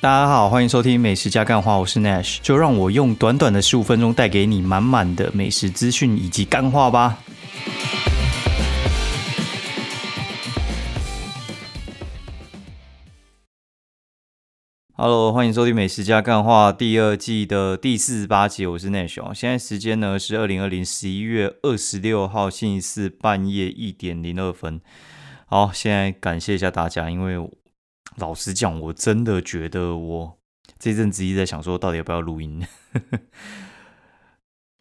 大家好，欢迎收听美食加干话，我是 Nash，就让我用短短的十五分钟带给你满满的美食资讯以及干话吧。Hello，欢迎收听美食加干话第二季的第四十八集，我是 Nash。现在时间呢是二零二零十一月二十六号星期四半夜一点零二分。好，现在感谢一下大家，因为老实讲，我真的觉得我这阵子一直在想说，到底要不要录音？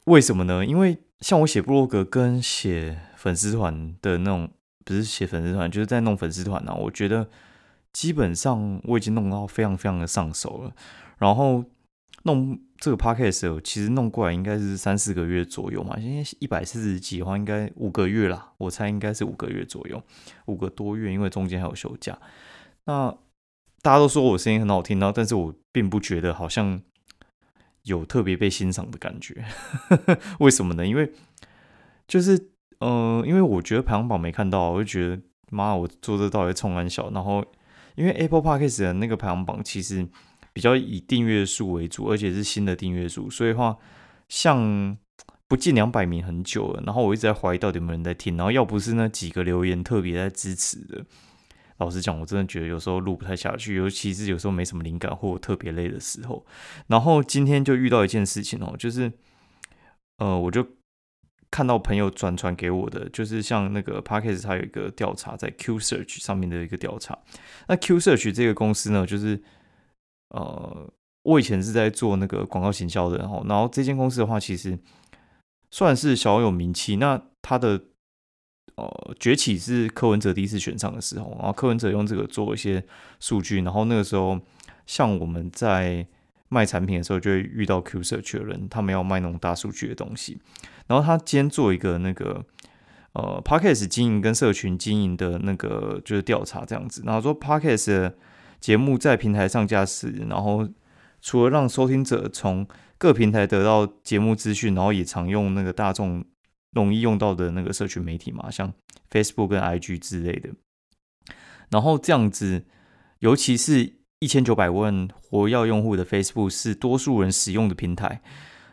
为什么呢？因为像我写部落格跟写粉丝团的那种，不是写粉丝团，就是在弄粉丝团呢。我觉得。基本上我已经弄到非常非常的上手了，然后弄这个 podcast 其实弄过来应该是三四个月左右嘛，现在一百四十几的话应该五个月啦，我猜应该是五个月左右，五个多月，因为中间还有休假。那大家都说我声音很好听，然后但是我并不觉得好像有特别被欣赏的感觉，为什么呢？因为就是嗯，因为我觉得排行榜没看到，我就觉得妈，我做这到底冲完小，然后。因为 Apple Podcast 的那个排行榜其实比较以订阅数为主，而且是新的订阅数，所以话像不进两百名很久了。然后我一直在怀疑到底有没有人在听。然后要不是那几个留言特别在支持的，老实讲，我真的觉得有时候录不太下去，尤其是有时候没什么灵感或特别累的时候。然后今天就遇到一件事情哦，就是呃，我就。看到朋友转传给我的，就是像那个 Parkes，它有一个调查在 Q Search 上面的一个调查。那 Q Search 这个公司呢，就是呃，我以前是在做那个广告行销的，然后，然后这间公司的话，其实算是小有名气。那它的呃崛起是柯文哲第一次选上的时候，然后柯文哲用这个做一些数据，然后那个时候像我们在卖产品的时候，就会遇到 Q Search 的人，他们要卖那种大数据的东西。然后他今天做一个那个呃 podcast 经营跟社群经营的那个就是调查这样子，然后说 podcast 节目在平台上架时，然后除了让收听者从各平台得到节目资讯，然后也常用那个大众容易用到的那个社群媒体嘛，像 Facebook 跟 IG 之类的。然后这样子，尤其是一千九百万活跃用户的 Facebook 是多数人使用的平台。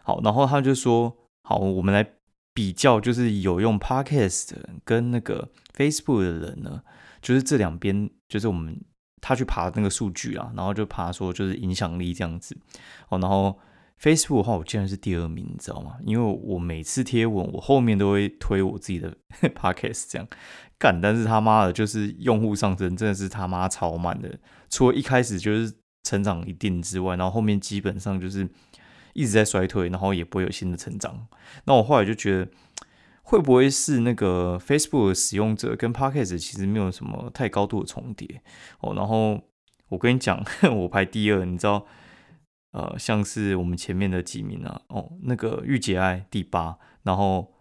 好，然后他就说。好，我们来比较，就是有用 Podcast 跟那个 Facebook 的人呢，就是这两边，就是我们他去爬那个数据啊，然后就爬说就是影响力这样子。哦，然后 Facebook 的话，我竟然是第二名，你知道吗？因为我每次贴文，我后面都会推我自己的 Podcast 这样干，但是他妈的，就是用户上升真的是他妈超慢的，除了一开始就是成长一定之外，然后后面基本上就是。一直在衰退，然后也不会有新的成长。那我后来就觉得，会不会是那个 Facebook 的使用者跟 Podcast 其实没有什么太高度的重叠哦？然后我跟你讲，我排第二，你知道，呃，像是我们前面的几名啊，哦，那个御姐爱第八，然后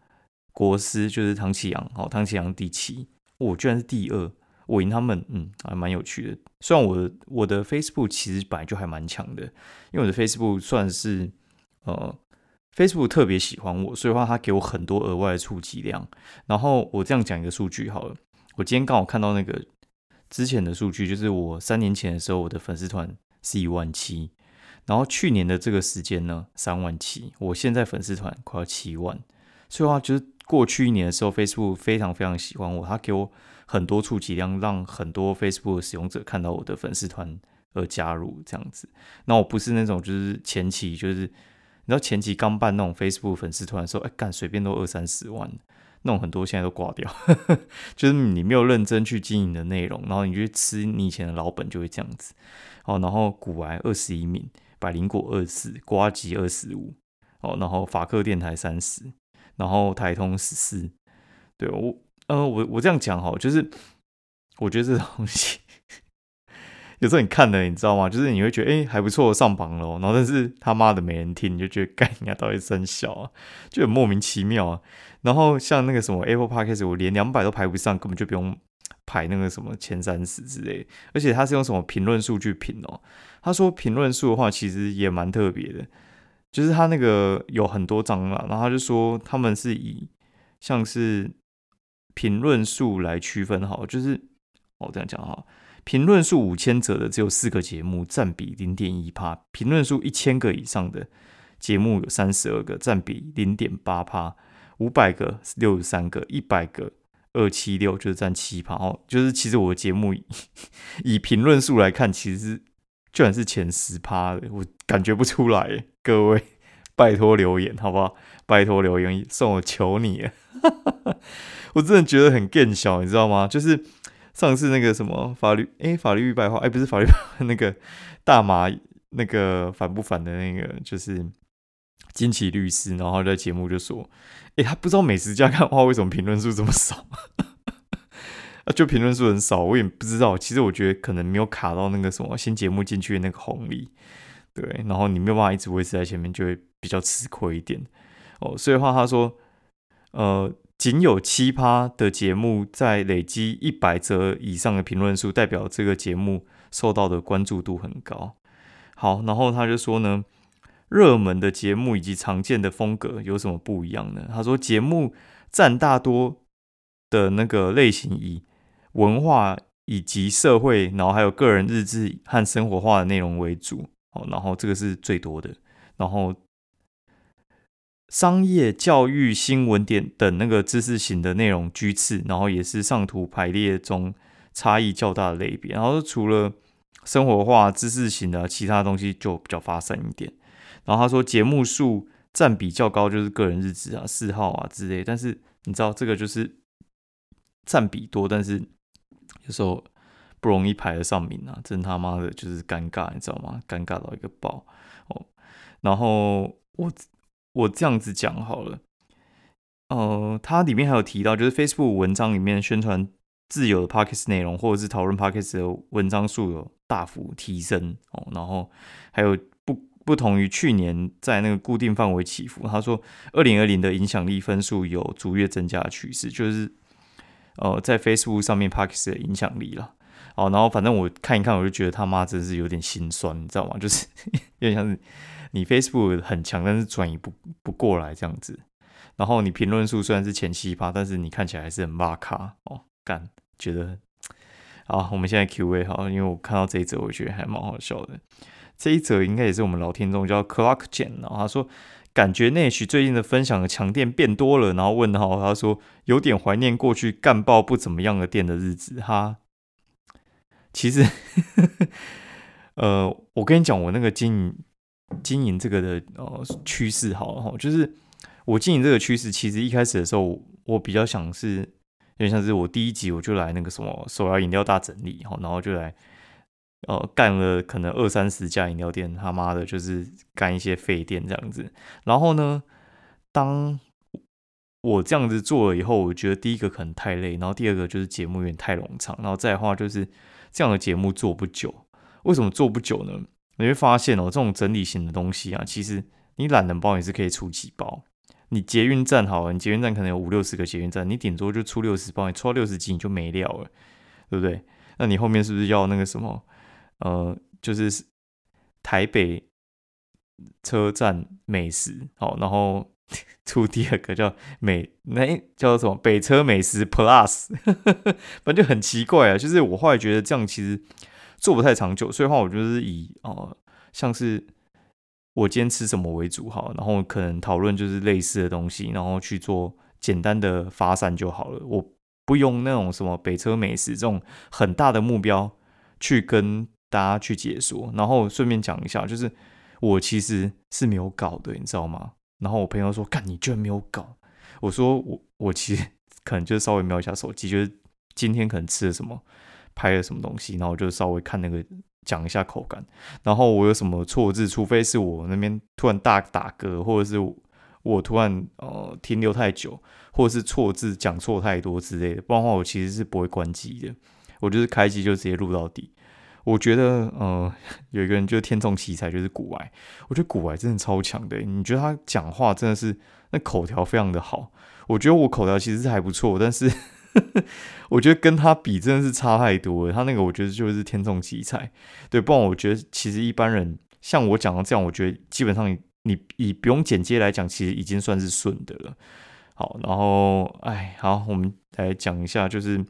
国师就是唐启阳，哦，唐启阳第七，我居然是第二，我赢他们，嗯，还蛮有趣的。虽然我我的 Facebook 其实本来就还蛮强的，因为我的 Facebook 算是。呃，Facebook 特别喜欢我，所以话他给我很多额外的触及量。然后我这样讲一个数据好了，我今天刚好看到那个之前的数据，就是我三年前的时候，我的粉丝团是一万七，然后去年的这个时间呢三万七，我现在粉丝团快要七万。所以话就是过去一年的时候，Facebook 非常非常喜欢我，他给我很多触及量，让很多 Facebook 使用者看到我的粉丝团而加入这样子。那我不是那种就是前期就是。你知道前期刚办那种 Facebook 粉丝团的时候，哎，干随便都二三十万，那种很多现在都挂掉，就是你没有认真去经营的内容，然后你去吃你以前的老本就会这样子。哦，然后古癌二十一名，百灵果二四，瓜吉二十五，哦，然后法克电台三十，然后台通十四。对我，呃，我我这样讲哈，就是我觉得这东西。有时候你看了，你知道吗？就是你会觉得哎还不错，上榜了，然后但是他妈的没人听，你就觉得干人家到底真小啊，就很莫名其妙啊。然后像那个什么 Apple Podcast，我连两百都排不上，根本就不用排那个什么前三十之类。而且他是用什么评论数据评哦？他说评论数的话，其实也蛮特别的，就是他那个有很多张嘛，然后他就说他们是以像是评论数来区分，好，就是哦这样讲哈。评论数五千则的只有四个节目，占比零点一帕；评论数一千个以上的节目有三十二个，占比零点八帕；五百个六十三个，一百个二七六就是占七趴。哦，就是其实我的节目以评论数来看，其实居然是前十趴的，我感觉不出来。各位，拜托留言好不好？拜托留言，送我求你，我真的觉得很更小，你知道吗？就是上次那个什么法律，哎，法律白话，哎，不是法律，那个大麻那个反不反的那个，就是金奇律师，然后在节目就说，哎，他不知道美食家看话为什么评论数这么少，啊，就评论数很少，我也不知道。其实我觉得可能没有卡到那个什么新节目进去的那个红利，对，然后你没有办法一直维持在前面，就会比较吃亏一点。哦，所以话他说，呃，仅有七趴的节目在累积一百则以上的评论数，代表这个节目受到的关注度很高。好，然后他就说呢，热门的节目以及常见的风格有什么不一样呢？他说，节目占大多的那个类型以文化以及社会，然后还有个人日志和生活化的内容为主。哦，然后这个是最多的，然后。商业、教育、新闻点等那个知识型的内容居次，然后也是上图排列中差异较大的类别。然后除了生活化、知识型的，其他东西就比较发散一点。然后他说节目数占比较高，就是个人日志啊、嗜好啊之类。但是你知道这个就是占比多，但是有时候不容易排得上名啊，真他妈的就是尴尬，你知道吗？尴尬到一个爆哦。然后我。我这样子讲好了，呃，它里面还有提到，就是 Facebook 文章里面宣传自由的 Podcast 内容，或者是讨论 Podcast 的文章数有大幅提升哦。然后还有不同于去年在那个固定范围起伏。他说，二零二零的影响力分数有逐月增加的趋势，就是呃，在 Facebook 上面 Podcast 的影响力了。哦，然后反正我看一看，我就觉得他妈真是有点心酸，你知道吗？就是有点像是。你 Facebook 很强，但是转移不不过来这样子。然后你评论数虽然是前七趴，但是你看起来还是很骂卡哦。干，觉得好。我们现在 Q&A 好，因为我看到这一则，我觉得还蛮好笑的。这一则应该也是我们老听众叫 Clock Jen，然后他说感觉 Nash 最近的分享的强店变多了，然后问号，他说有点怀念过去干爆不怎么样的店的日子哈。其实，呃，我跟你讲，我那个经营。经营这个的呃趋势好了哈，就是我经营这个趋势，其实一开始的时候，我比较想是，有点像是我第一集我就来那个什么手摇饮料大整理哈，然后就来呃干了可能二三十家饮料店，他妈的就是干一些废店这样子。然后呢，当我这样子做了以后，我觉得第一个可能太累，然后第二个就是节目有点太冗长，然后再话就是这样的节目做不久。为什么做不久呢？你会发现哦，这种整理型的东西啊，其实你懒人包也是可以出几包。你捷运站好了，你捷运站可能有五六十个捷运站，你顶多就出六十包，你出六十集你就没料了，对不对？那你后面是不是要那个什么？呃，就是台北车站美食，好，然后 出第二个叫美，那叫什么？北车美食 Plus，反正就很奇怪啊。就是我后来觉得这样其实。做不太长久，所以话我就是以呃，像是我今天吃什么为主哈，然后可能讨论就是类似的东西，然后去做简单的发散就好了。我不用那种什么北车美食这种很大的目标去跟大家去解说，然后顺便讲一下，就是我其实是没有搞的，你知道吗？然后我朋友说：“干，你居然没有搞？”我说：“我我其实可能就稍微瞄一下手机，就是今天可能吃了什么。”拍了什么东西，然后我就稍微看那个讲一下口感，然后我有什么错字，除非是我那边突然大打嗝，或者是我突然呃停留太久，或者是错字讲错太多之类的，不然的话我其实是不会关机的，我就是开机就直接录到底。我觉得呃 有一个人就是天纵奇才，就是古玩，我觉得古玩真的超强的，你觉得他讲话真的是那口条非常的好，我觉得我口条其实是还不错，但是。我觉得跟他比真的是差太多了。他那个我觉得就是天纵奇才，对。不然我觉得其实一般人像我讲的这样，我觉得基本上你以不用剪接来讲，其实已经算是顺的了。好，然后哎，好，我们来讲一下，就是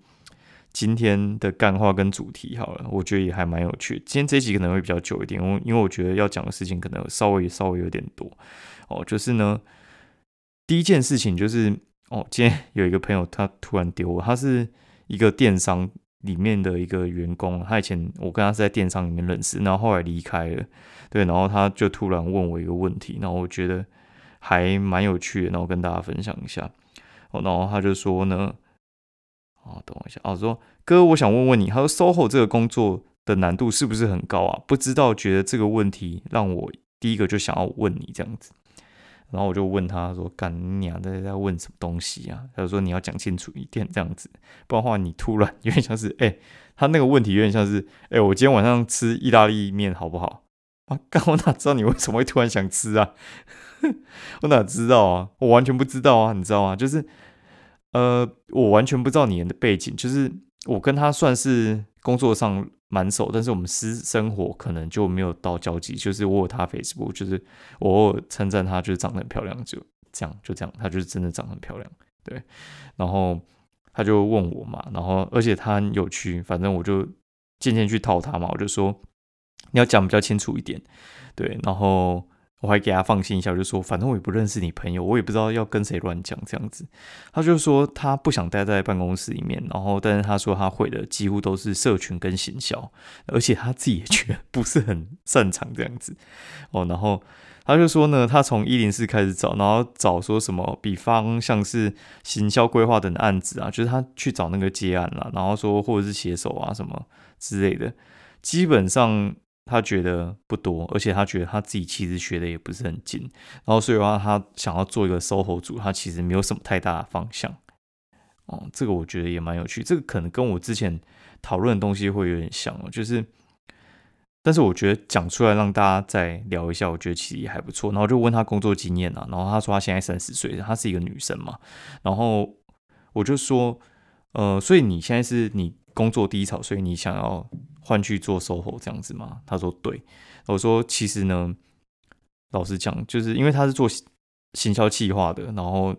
今天的干话跟主题好了，我觉得也还蛮有趣。今天这集可能会比较久一点，我因为我觉得要讲的事情可能稍微稍微有点多哦。就是呢，第一件事情就是哦，今天有一个朋友他突然丢我，他是一个电商里面的一个员工，他以前我跟他是在电商里面认识，然后后来离开了，对，然后他就突然问我一个问题，然后我觉得还蛮有趣的，然后跟大家分享一下。哦，然后他就说呢。哦，等我一下。哦，说哥，我想问问你，他说 SOHO 这个工作的难度是不是很高啊？不知道，觉得这个问题让我第一个就想要问你这样子。然后我就问他说：“干你娘在在问什么东西啊？”他说：“你要讲清楚一点这样子，不然的话你突然有点像是 哎，他那个问题有点像是哎，我今天晚上吃意大利面好不好？啊，干我哪知道你为什么会突然想吃啊？我哪知道啊？我完全不知道啊，你知道吗？就是。”呃，我完全不知道你的背景，就是我跟他算是工作上蛮熟，但是我们私生活可能就没有到交集。就是我有他 Facebook，就是我偶尔称赞他，就是长得很漂亮，就这样，就这样，他就是真的长得很漂亮，对。然后他就问我嘛，然后而且他很有趣，反正我就渐渐去套他嘛，我就说你要讲比较清楚一点，对，然后。我还给他放心一下，我就说反正我也不认识你朋友，我也不知道要跟谁乱讲这样子。他就说他不想待在办公室里面，然后但是他说他会的几乎都是社群跟行销，而且他自己也觉得不是很擅长这样子。哦，然后他就说呢，他从一零四开始找，然后找说什么，比方像是行销规划等案子啊，就是他去找那个接案啦，然后说或者是写手啊什么之类的，基本上。他觉得不多，而且他觉得他自己其实学的也不是很精，然后所以的话他想要做一个 SOHO 组，他其实没有什么太大的方向。哦，这个我觉得也蛮有趣，这个可能跟我之前讨论的东西会有点像哦，就是，但是我觉得讲出来让大家再聊一下，我觉得其实也还不错。然后就问他工作经验啊，然后他说他现在三十岁，她是一个女生嘛，然后我就说，呃，所以你现在是你工作低潮，所以你想要。换去做售后这样子吗？他说对。我说其实呢，老实讲，就是因为他是做行销企划的，然后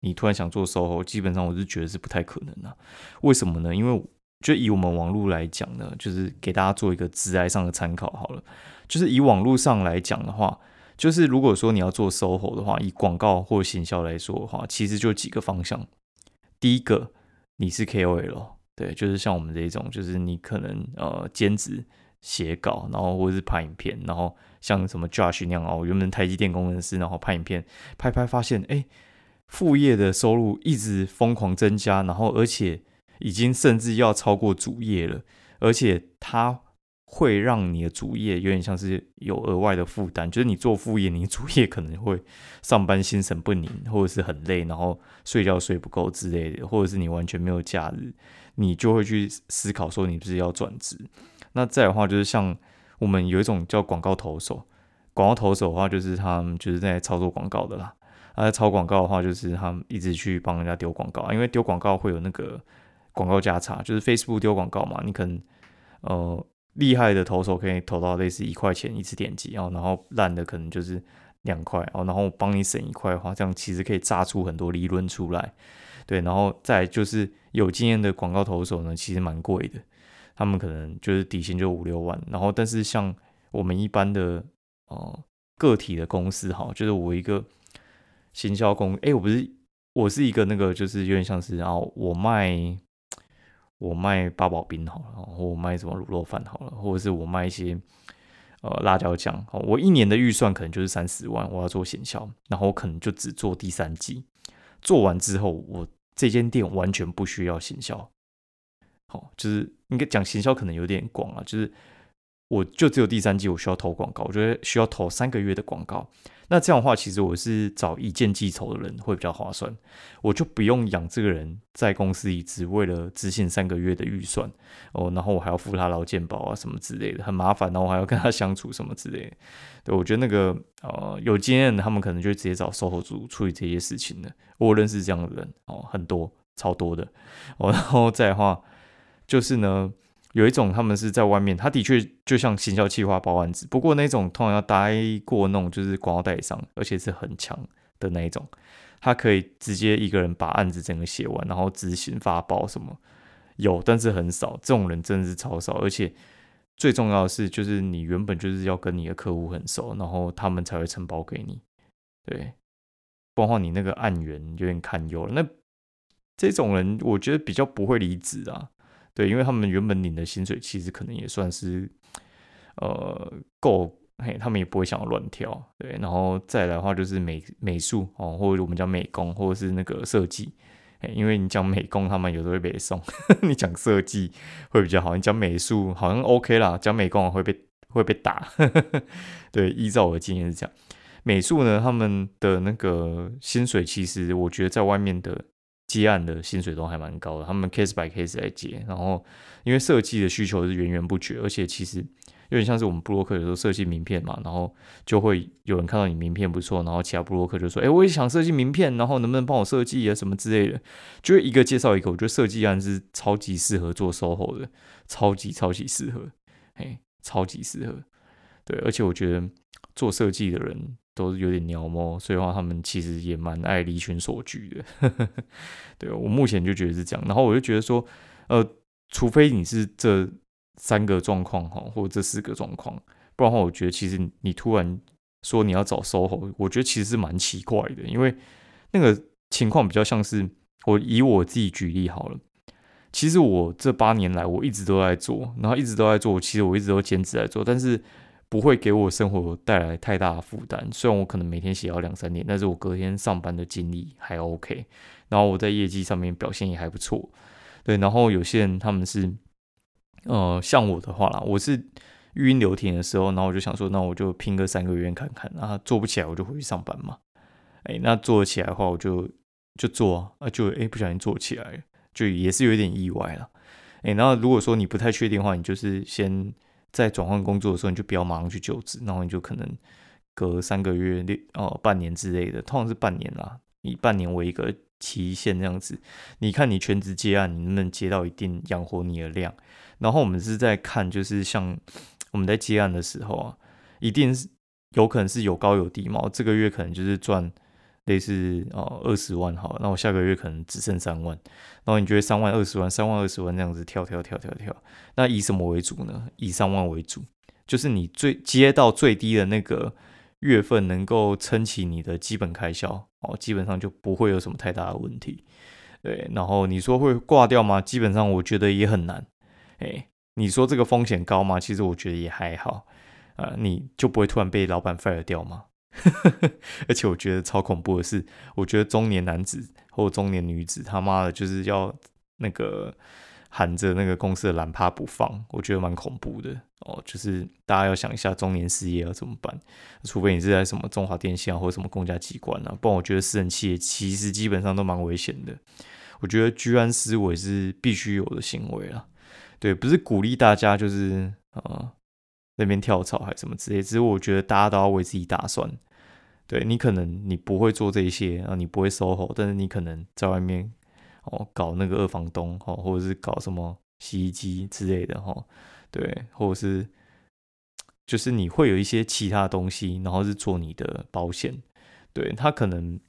你突然想做售后，基本上我是觉得是不太可能的。为什么呢？因为就以我们网络来讲呢，就是给大家做一个直来上的参考好了。就是以网络上来讲的话，就是如果说你要做售后的话，以广告或行销来说的话，其实就几个方向。第一个，你是 KOL。对，就是像我们这一种，就是你可能呃兼职写稿，然后或者是拍影片，然后像什么 Josh 那样哦，原本台积电工程师，然后拍影片，拍拍发现，哎，副业的收入一直疯狂增加，然后而且已经甚至要超过主业了，而且它。会让你的主业有点像是有额外的负担，就是你做副业，你主业可能会上班心神不宁，或者是很累，然后睡觉睡不够之类的，或者是你完全没有假日，你就会去思考说你不是要转职。那再的话就是像我们有一种叫广告投手，广告投手的话就是他们就是在操作广告的啦，啊，操广告的话就是他们一直去帮人家丢广告，因为丢广告会有那个广告价差，就是 Facebook 丢广告嘛，你可能呃。厉害的投手可以投到类似一块钱一次点击哦，然后烂的可能就是两块，然后帮你省一块的话，这样其实可以榨出很多利润出来。对，然后再就是有经验的广告投手呢，其实蛮贵的，他们可能就是底薪就五六万，然后但是像我们一般的哦个体的公司哈，就是我一个行销公，哎，我不是我是一个那个就是有点像是然后我卖。我卖八宝冰好了，或我卖什么卤肉饭好了，或者是我卖一些呃辣椒酱。我一年的预算可能就是三十万，我要做行销，然后我可能就只做第三季。做完之后，我这间店完全不需要行销。好，就是应该讲行销可能有点广啊，就是我就只有第三季我需要投广告，我觉得需要投三个月的广告。那这样的话，其实我是找一件记仇的人会比较划算，我就不用养这个人在公司里只为了执行三个月的预算哦，然后我还要付他劳健保啊什么之类的，很麻烦，然后我还要跟他相处什么之类的。对我觉得那个呃有经验的他们可能就直接找售后组处理这些事情的。我认识这样的人哦，很多超多的哦，然后再的话就是呢。有一种他们是在外面，他的确就像行销企划包案子，不过那种通常要待过那种就是广告代理商，而且是很强的那一种，他可以直接一个人把案子整个写完，然后执行发包什么，有，但是很少。这种人真的是超少，而且最重要的是，就是你原本就是要跟你的客户很熟，然后他们才会承包给你。对，包括你那个案源有点堪忧。那这种人，我觉得比较不会离职啊。对，因为他们原本领的薪水其实可能也算是呃够，嘿，他们也不会想要乱跳。对，然后再来的话就是美美术哦，或者我们讲美工，或者是那个设计。因为你讲美工，他们有时候会被送；你讲设计会比较好。你讲美术好像 OK 啦，讲美工会被会被打。对，依照我的经验是这样。美术呢，他们的那个薪水，其实我觉得在外面的接案的薪水都还蛮高的。他们 case by case 来接，然后因为设计的需求是源源不绝，而且其实。有点像是我们布洛克有时候设计名片嘛，然后就会有人看到你名片不错，然后其他布洛克就说：“哎，我也想设计名片，然后能不能帮我设计啊什么之类的？”就一个介绍一个，我觉得设计案是超级适合做 SOHO 的，超级超级适合，嘿，超级适合。对，而且我觉得做设计的人都是有点鸟猫，所以的话他们其实也蛮爱离群所居的。对我目前就觉得是这样，然后我就觉得说，呃，除非你是这。三个状况哈，或者这四个状况，不然的话，我觉得其实你突然说你要找 SOHO，我觉得其实是蛮奇怪的，因为那个情况比较像是我以我自己举例好了。其实我这八年来我一直都在做，然后一直都在做，其实我一直都兼职在做，但是不会给我生活带来太大的负担。虽然我可能每天写要两三点，但是我隔天上班的精力还 OK，然后我在业绩上面表现也还不错。对，然后有些人他们是。呃，像我的话啦，我是语音流停的时候，然后我就想说，那我就拼个三个月看看，然后做不起来我就回去上班嘛。哎，那做起来的话，我就就做啊，就哎不小心做起来，就也是有点意外了。哎，然后如果说你不太确定的话，你就是先在转换工作的时候，你就不要马上去就职，然后你就可能隔三个月、六哦半年之类的，通常是半年啦，以半年为一个期限这样子。你看你全职接案，你能不能接到一定养活你的量？然后我们是在看，就是像我们在接案的时候啊，一定是有可能是有高有低嘛。这个月可能就是赚类似哦二十万好，那我下个月可能只剩三万。然后你觉得三万二十万，三万二十万这样子跳跳跳跳跳，那以什么为主呢？以三万为主，就是你最接到最低的那个月份，能够撑起你的基本开销哦，基本上就不会有什么太大的问题。对，然后你说会挂掉吗？基本上我觉得也很难。哎，你说这个风险高吗？其实我觉得也还好，啊，你就不会突然被老板 fire 掉吗？而且我觉得超恐怖的是，我觉得中年男子或中年女子他妈的就是要那个含着那个公司的蓝趴不放，我觉得蛮恐怖的哦。就是大家要想一下中年失业要怎么办，除非你是在什么中华电信啊或者什么公家机关啊，不然我觉得私人企业其实基本上都蛮危险的。我觉得居安思危是必须有的行为啊。对，不是鼓励大家就是啊那边跳槽还是什么之类，只是我觉得大家都要为自己打算。对你可能你不会做这些啊，你不会 SOHO，但是你可能在外面哦搞那个二房东哦，或者是搞什么洗衣机之类的哈，对，或者是就是你会有一些其他东西，然后是做你的保险，对他可能。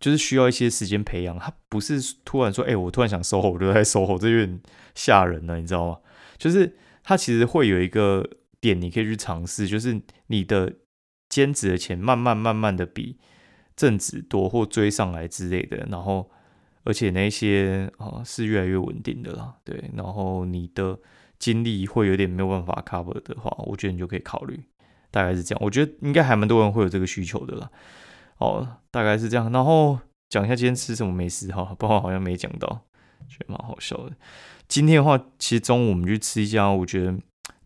就是需要一些时间培养，他不是突然说，哎，我突然想收后，我就在收后，这有点吓人了，你知道吗？就是他其实会有一个点，你可以去尝试，就是你的兼职的钱慢慢慢慢的比正职多或追上来之类的，然后而且那些啊是越来越稳定的啦，对，然后你的精力会有点没有办法 cover 的话，我觉得你就可以考虑，大概是这样，我觉得应该还蛮多人会有这个需求的啦。哦，大概是这样。然后讲一下今天吃什么美食哈，不过好像没讲到，觉得蛮好笑的。今天的话，其实中午我们去吃一家，我觉得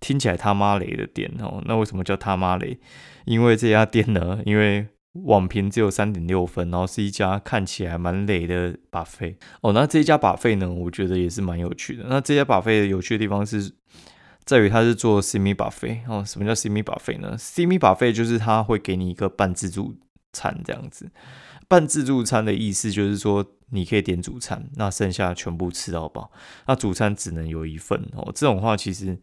听起来他妈雷的店哦。那为什么叫他妈雷？因为这家店呢，因为网评只有三点六分，然后是一家看起来蛮雷的把费哦。那这一家把费呢，我觉得也是蛮有趣的。那这家把费有趣的地方是在于它是做 semi 把费哦。什么叫 semi 把费呢？semi 把费就是它会给你一个半自助。餐这样子，半自助餐的意思就是说，你可以点主餐，那剩下全部吃到饱。那主餐只能有一份哦。这种话其实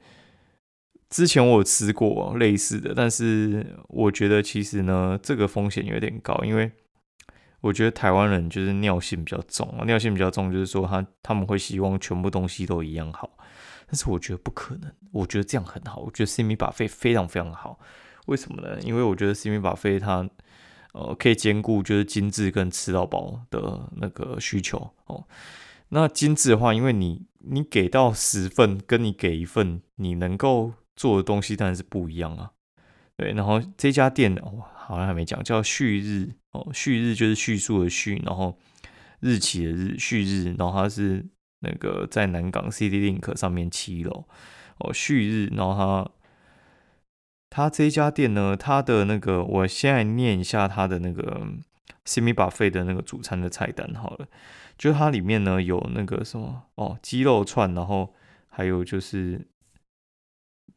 之前我吃过类似的，但是我觉得其实呢，这个风险有点高，因为我觉得台湾人就是尿性比较重啊，尿性比较重，就是说他他们会希望全部东西都一样好，但是我觉得不可能，我觉得这样很好，我觉得 C 米把费非常非常好，为什么呢？因为我觉得 C 米把费它呃可以兼顾就是精致跟吃到饱的那个需求哦。那精致的话，因为你你给到十份，跟你给一份，你能够做的东西当然是不一样啊。对，然后这家店哦，好像还没讲，叫旭日哦，旭日就是叙述的旭，然后日期的日，旭日，然后它是那个在南港 City Link 上面七楼哦，旭日，然后它它这家店呢，它的那个，我先来念一下它的那个 Simi Buffet 的那个主餐的菜单好了，就它里面呢有那个什么哦，鸡肉串，然后还有就是。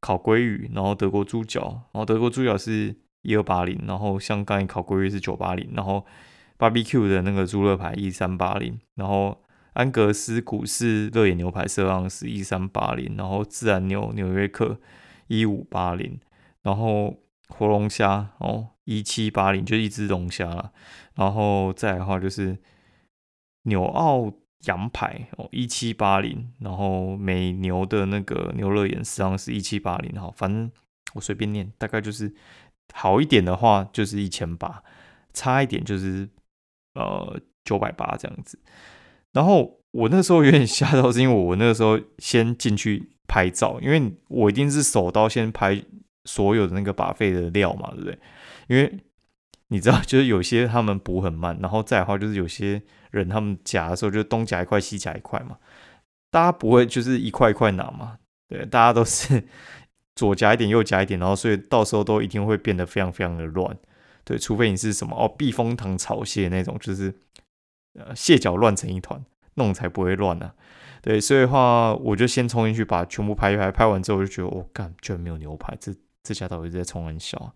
烤鲑鱼，然后德国猪脚，然后德国猪脚是一二八零，然后像刚才烤鲑鱼是九八零，然后 barbecue 的那个猪肋排一三八零，然后安格斯古式热眼牛排色盎司一三八零，然后自然牛纽约客一五八零，然后活龙虾哦一七八零，就一只龙虾，然后再的话就是纽澳。羊排哦，一七八零，然后美牛的那个牛肉眼实际上是一七八零，哈，反正我随便念，大概就是好一点的话就是一千八，差一点就是呃九百八这样子。然后我那时候有点吓到，是因为我那个时候先进去拍照，因为我一定是手刀先拍所有的那个把费的料嘛，对不对？因为你知道，就是有些他们补很慢，然后再的话就是有些。人他们夹的时候就东夹一块西夹一块嘛，大家不会就是一块一块拿嘛，对，大家都是 左夹一点右夹一点，然后所以到时候都一定会变得非常非常的乱，对，除非你是什么哦避风塘炒蟹那种，就是呃蟹脚乱成一团，那种才不会乱呢，对，所以的话我就先冲进去把全部拍一拍，拍完之后我就觉得我干居然没有牛排，这这家到底在冲玩笑，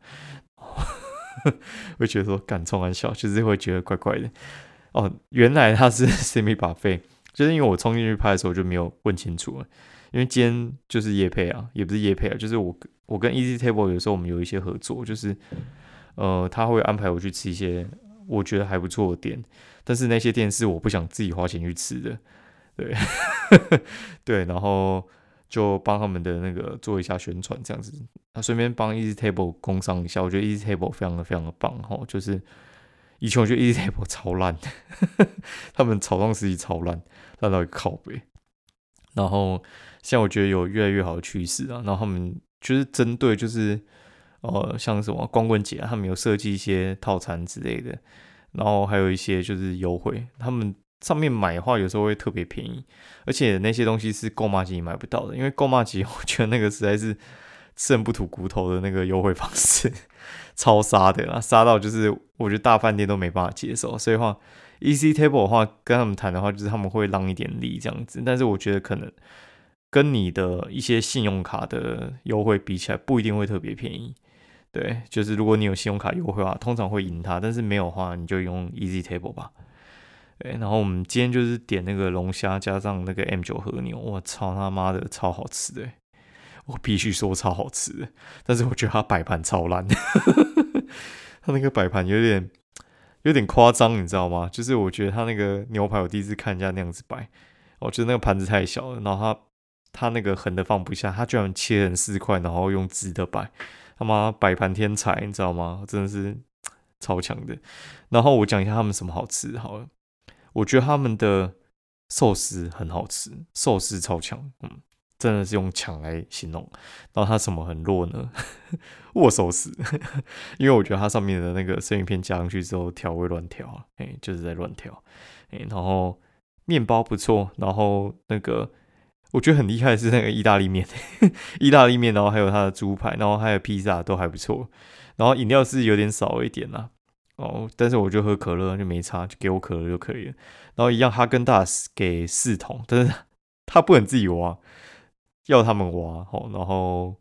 会觉得说敢冲玩笑，就是会觉得怪怪的。哦，原来他是 semi 把费，就是因为我冲进去拍的时候就没有问清楚了，因为今天就是夜配啊，也不是夜配啊，就是我我跟 Easy Table 有时候我们有一些合作，就是呃他会安排我去吃一些我觉得还不错的店，但是那些店是我不想自己花钱去吃的，对。对，然后就帮他们的那个做一下宣传这样子，那顺便帮 Easy Table 工商一下，我觉得 Easy Table 非常的非常的棒哈，就是。以前我觉得 Easy Table 超烂，他们草创时期超烂，烂到靠背。然后现在我觉得有越来越好的趋势啊。然后他们就是针对就是呃像什么光棍节啊，他们有设计一些套餐之类的，然后还有一些就是优惠。他们上面买的话有时候会特别便宜，而且那些东西是购买级买不到的，因为购买级我觉得那个实在是吃人不吐骨头的那个优惠方式。超杀的啦，杀到就是我觉得大饭店都没办法接受，所以话，Easy Table 的话跟他们谈的话，就是他们会让一点利这样子，但是我觉得可能跟你的一些信用卡的优惠比起来，不一定会特别便宜。对，就是如果你有信用卡优惠的话，通常会赢他，但是没有的话，你就用 Easy Table 吧。对，然后我们今天就是点那个龙虾加上那个 M 九和牛，我操他妈的超好吃的。我必须说超好吃的，但是我觉得它摆盘超烂，它那个摆盘有点有点夸张，你知道吗？就是我觉得它那个牛排，我第一次看人家那样子摆，我觉得那个盘子太小了，然后它它那个横的放不下，它居然切成四块，然后用直的摆，他妈摆盘天才，你知道吗？真的是超强的。然后我讲一下他们什么好吃好了，我觉得他们的寿司很好吃，寿司超强，嗯。真的是用强来形容，然后它什么很弱呢？握手死，因为我觉得它上面的那个生鱼片加上去之后调味乱调，哎，就是在乱调，哎，然后面包不错，然后那个我觉得很厉害的是那个意大利面，意大利面，然后还有它的猪排，然后还有披萨都还不错，然后饮料是有点少一点啦，哦，但是我就喝可乐就没差，就给我可乐就可以了，然后一样哈根达斯给四桶，但是 他不能自己挖。要他们挖吼，然后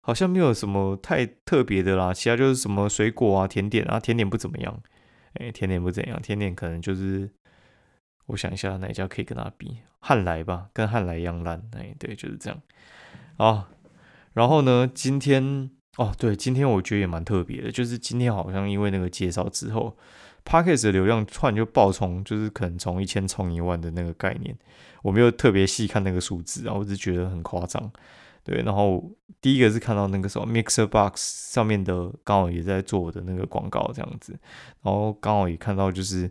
好像没有什么太特别的啦，其他就是什么水果啊、甜点啊，甜点不怎么样，哎，甜点不怎样，甜点可能就是我想一下哪一家可以跟他比，汉来吧，跟汉来一样烂，哎，对，就是这样。啊，然后呢，今天哦，对，今天我觉得也蛮特别的，就是今天好像因为那个介绍之后，Podcast 的流量突然就爆冲，就是可能从一千冲一万的那个概念，我没有特别细看那个数字，然后我就觉得很夸张。对，然后第一个是看到那个什么 Mixer Box 上面的刚好也在做我的那个广告这样子，然后刚好也看到就是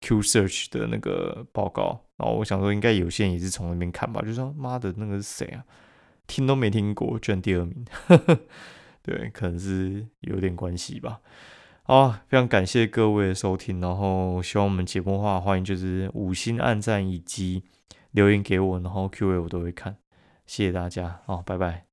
Q Search 的那个报告，然后我想说应该有些人也是从那边看吧，就说妈的那个是谁啊？听都没听过，居然第二名，对，可能是有点关系吧。好，非常感谢各位的收听，然后希望我们节目的话，欢迎就是五星按赞以及留言给我，然后 Q&A 我都会看，谢谢大家，好，拜拜。